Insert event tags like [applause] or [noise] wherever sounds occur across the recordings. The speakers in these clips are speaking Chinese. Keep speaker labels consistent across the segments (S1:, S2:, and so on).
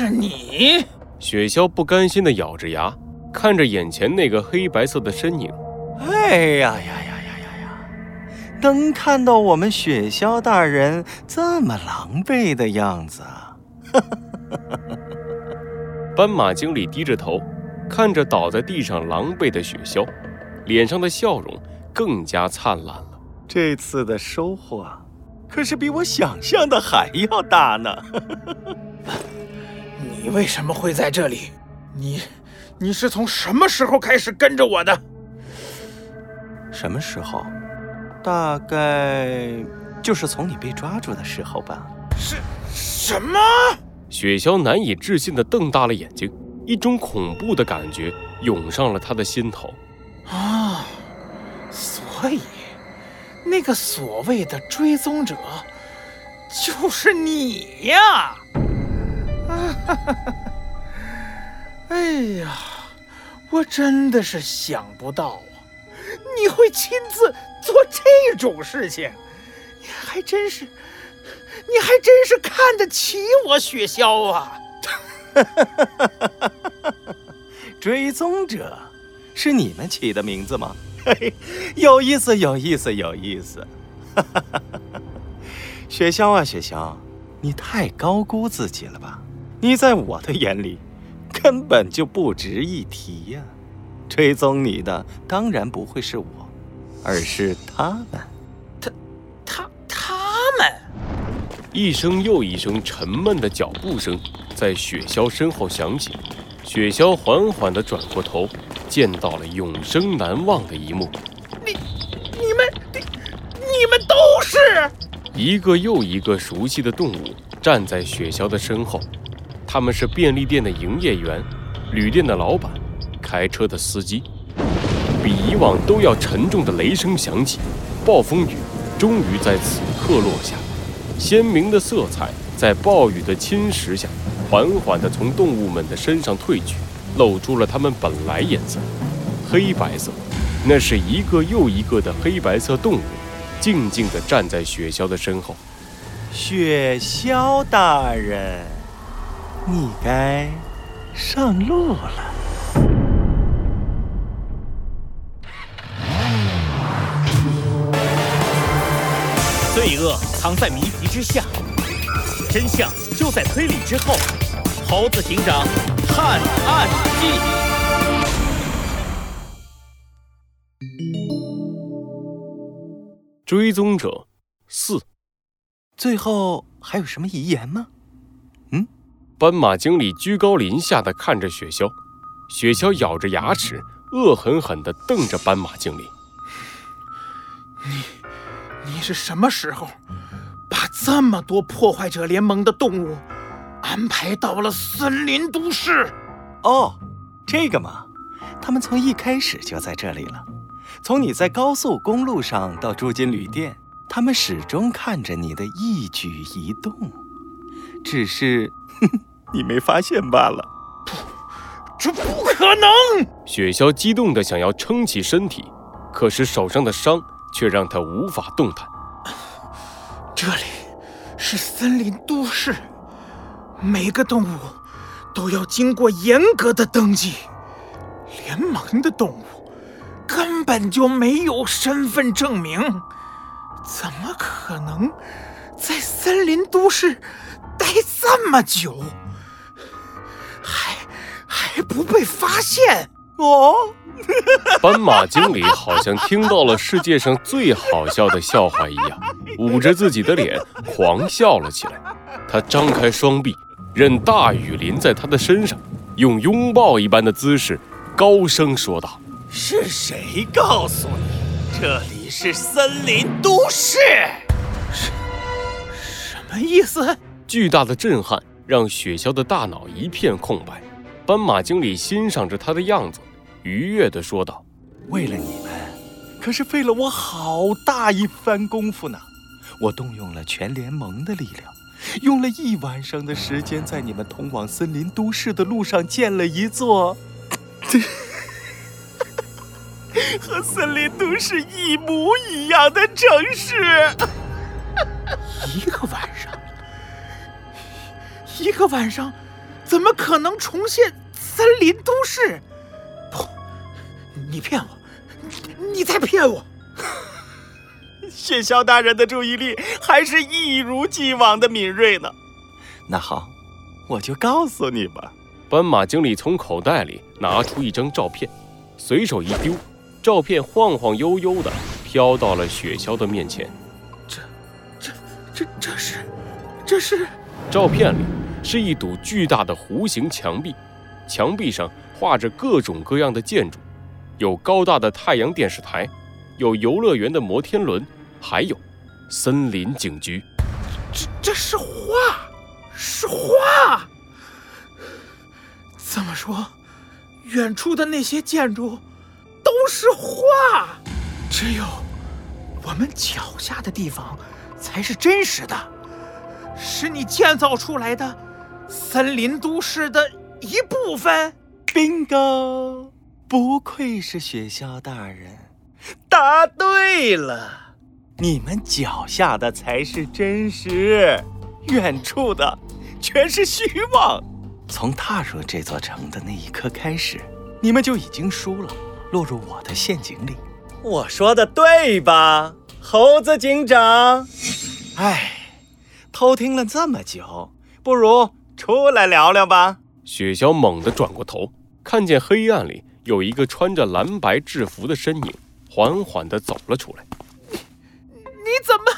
S1: 是你！
S2: 雪鸮不甘心地咬着牙，看着眼前那个黑白色的身影。
S3: 哎呀呀呀呀呀呀！能看到我们雪鸮大人这么狼狈的样子，[laughs]
S2: 斑马经理低着头，看着倒在地上狼狈的雪橇，脸上的笑容更加灿烂了。
S3: 这次的收获可是比我想象的还要大呢！[laughs]
S1: 你为什么会在这里？你，你是从什么时候开始跟着我的？
S3: 什么时候？大概就是从你被抓住的时候吧。
S1: 是，什么？
S2: 雪鸮难以置信地瞪大了眼睛，一种恐怖的感觉涌上了他的心头。
S1: 啊，所以。那个所谓的追踪者，就是你呀！哈哈哈哎呀，我真的是想不到啊，你会亲自做这种事情，你还真是，你还真是看得起我雪萧啊！[laughs]
S3: 追踪者，是你们起的名字吗？嘿，[laughs] 有意思，有意思，有意思！哈哈哈哈雪鸮啊，雪鸮，你太高估自己了吧？你在我的眼里，根本就不值一提呀！追踪你的当然不会是我，而是他们。
S1: 他、他、他们！
S2: 一声又一声沉闷的脚步声在雪橇身后响起，雪橇缓缓地转过头。见到了永生难忘的一幕，
S1: 你、你们、你、你们都是
S2: 一个又一个熟悉的动物站在雪橇的身后，他们是便利店的营业员、旅店的老板、开车的司机。比以往都要沉重的雷声响起，暴风雨终于在此刻落下，鲜明的色彩在暴雨的侵蚀下，缓缓地从动物们的身上褪去。露出了它们本来颜色，黑白色。那是一个又一个的黑白色动物，静静地站在雪橇的身后。
S3: 雪橇大人，你该上路了。
S4: 罪恶藏在谜题之下，真相就在推理之后。猴子警长。探案记，
S2: 追踪者四，
S3: 最后还有什么遗言吗？嗯，
S2: 斑马经理居高临下的看着雪橇，雪橇咬着牙齿，恶狠狠的瞪着斑马经理。
S1: 你，你是什么时候把这么多破坏者联盟的动物？安排到了森林都市，
S3: 哦，这个嘛，他们从一开始就在这里了。从你在高速公路上到住进旅店，他们始终看着你的一举一动，只是 [laughs] 你没发现罢了。
S1: 不，这不可能！
S2: 雪橇激动的想要撑起身体，可是手上的伤却让他无法动弹。
S1: 这里是森林都市。每个动物都要经过严格的登记，联盟的动物根本就没有身份证明，怎么可能在森林都市待这么久，不被发现？哦，[laughs]
S2: 斑马经理好像听到了世界上最好笑的笑话一样，捂着自己的脸狂笑了起来。他张开双臂。任大雨淋在他的身上，用拥抱一般的姿势，高声说道：“
S4: 是谁告诉你这里是森林都市？
S1: 什什么意思？”
S2: 巨大的震撼让雪橇的大脑一片空白。斑马经理欣赏着他的样子，愉悦地说道：“
S3: 为了你们，可是费了我好大一番功夫呢。我动用了全联盟的力量。”用了一晚上的时间，在你们通往森林都市的路上建了一座 [laughs] 和森林都市一模一样的城市。
S1: 一个晚上，一个晚上，怎么可能重现森林都市？不，你骗我，你你在骗我！[laughs]
S3: 雪橇大人的注意力还是一如既往的敏锐呢。那好，我就告诉你吧。
S2: 斑马经理从口袋里拿出一张照片，随手一丢，照片晃晃悠悠的飘到了雪橇的面前。
S1: 这、这、这、这是，这是？
S2: 照片里是一堵巨大的弧形墙壁，墙壁上画着各种各样的建筑，有高大的太阳电视台，有游乐园的摩天轮，还有森林警局。
S1: 这、这是画，是画。这么说，远处的那些建筑都是画，只有我们脚下的地方才是真实的，是你建造出来的森林都市的一部分。
S3: Bingo！不愧是雪橇大人，答对了。你们脚下的才是真实，远处的全是虚妄。从踏入这座城的那一刻开始，你们就已经输了，落入我的陷阱里。我说的对吧，猴子警长？哎，偷听了这么久，不如出来聊聊吧。
S2: 雪橇猛地转过头，看见黑暗里有一个穿着蓝白制服的身影，缓缓地走了出来。
S1: 你你怎么？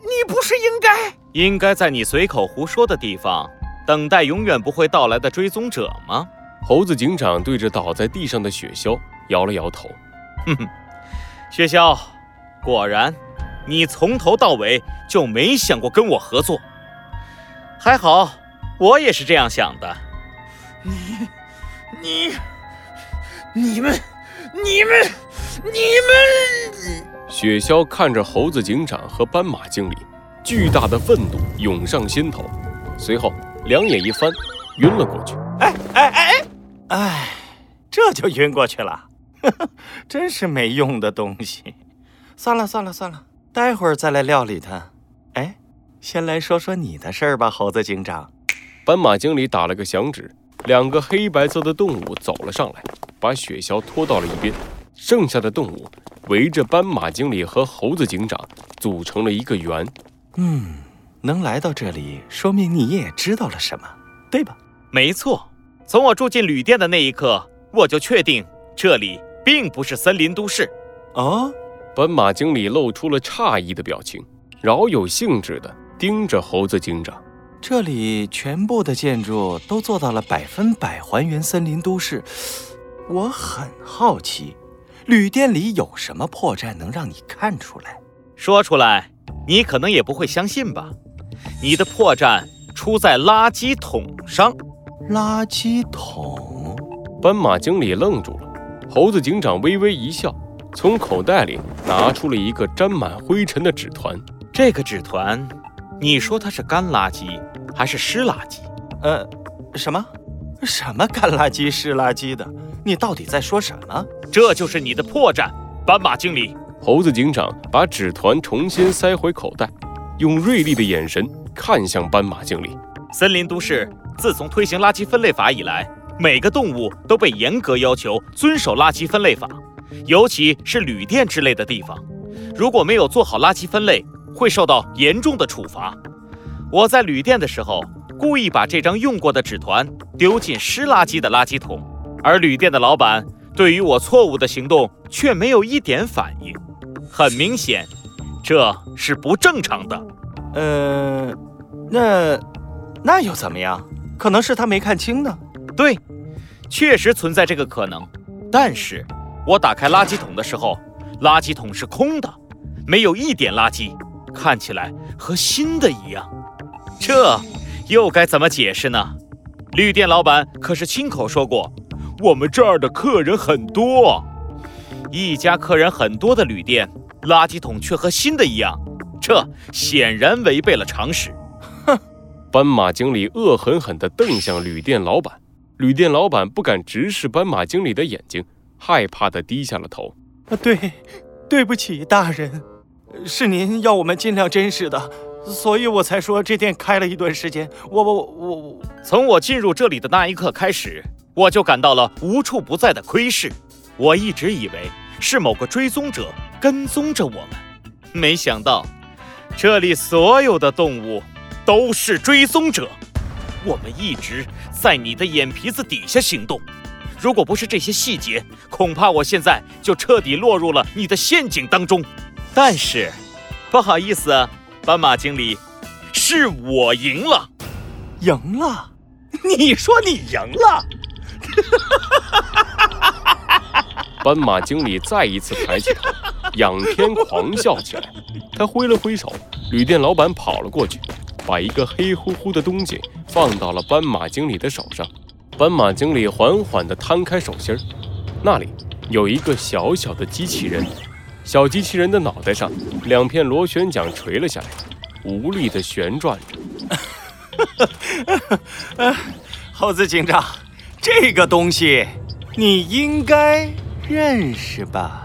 S1: 你不是应该
S4: 应该在你随口胡说的地方？等待永远不会到来的追踪者吗？
S2: 猴子警长对着倒在地上的雪橇摇了摇头。
S4: 哼哼，雪橇，果然，你从头到尾就没想过跟我合作。还好，我也是这样想的。
S1: 你、你、你们、你们、你们！
S2: 雪橇看着猴子警长和斑马经理，巨大的愤怒涌上心头，随后。两眼一翻，晕了过去。
S3: 哎哎哎哎，这就晕过去了，真是没用的东西。算了算了算了，待会儿再来料理他。哎，先来说说你的事儿吧，猴子警长。
S2: 斑马经理打了个响指，两个黑白色的动物走了上来，把雪橇拖到了一边。剩下的动物围着斑马经理和猴子警长组成了一个圆。
S3: 嗯。能来到这里，说明你也知道了什么，对吧？
S4: 没错，从我住进旅店的那一刻，我就确定这里并不是森林都市。
S3: 啊，
S2: 斑马经理露出了诧异的表情，饶有兴致地盯着猴子警长。
S3: 这里全部的建筑都做到了百分百还原森林都市，我很好奇，旅店里有什么破绽能让你看出来？
S4: 说出来，你可能也不会相信吧。你的破绽出在垃圾桶上。
S3: 垃圾桶？
S2: 斑马经理愣住了。猴子警长微微一笑，从口袋里拿出了一个沾满灰尘的纸团。
S4: 这个纸团，你说它是干垃圾还是湿垃圾？
S3: 呃，什么？什么干垃圾、湿垃圾的？你到底在说什么？
S4: 这就是你的破绽，斑马经理。
S2: 猴子警长把纸团重新塞回口袋。用锐利的眼神看向斑马经理。
S4: 森林都市自从推行垃圾分类法以来，每个动物都被严格要求遵守垃圾分类法，尤其是旅店之类的地方，如果没有做好垃圾分类，会受到严重的处罚。我在旅店的时候，故意把这张用过的纸团丢进湿垃圾的垃圾桶，而旅店的老板对于我错误的行动却没有一点反应。很明显。这是不正常的，
S3: 呃，那那又怎么样？可能是他没看清呢。
S4: 对，确实存在这个可能。但是，我打开垃圾桶的时候，垃圾桶是空的，没有一点垃圾，看起来和新的一样。这又该怎么解释呢？旅店老板可是亲口说过，我们这儿的客人很多，一家客人很多的旅店。垃圾桶却和新的一样，这显然违背了常识。
S2: 哼！斑马经理恶狠狠地瞪向旅店老板，旅店老板不敢直视斑马经理的眼睛，害怕地低下了头。
S3: 啊，对，对不起，大人，是您要我们尽量真实的所以我才说这店开了一段时间。我我我我，
S4: 从我进入这里的那一刻开始，我就感到了无处不在的窥视。我一直以为是某个追踪者跟踪着我们，没想到这里所有的动物都是追踪者。我们一直在你的眼皮子底下行动。如果不是这些细节，恐怕我现在就彻底落入了你的陷阱当中。但是，不好意思，斑马经理，是我赢了，
S3: 赢了？你说你赢了？[laughs]
S2: 斑马经理再一次抬起头，仰天狂笑起来。他挥了挥手，旅店老板跑了过去，把一个黑乎乎的东西放到了斑马经理的手上。斑马经理缓缓地摊开手心儿，那里有一个小小的机器人。小机器人的脑袋上，两片螺旋桨垂了下来，无力地旋转
S3: 着。[laughs] 猴子警长，这个东西你应该认识吧？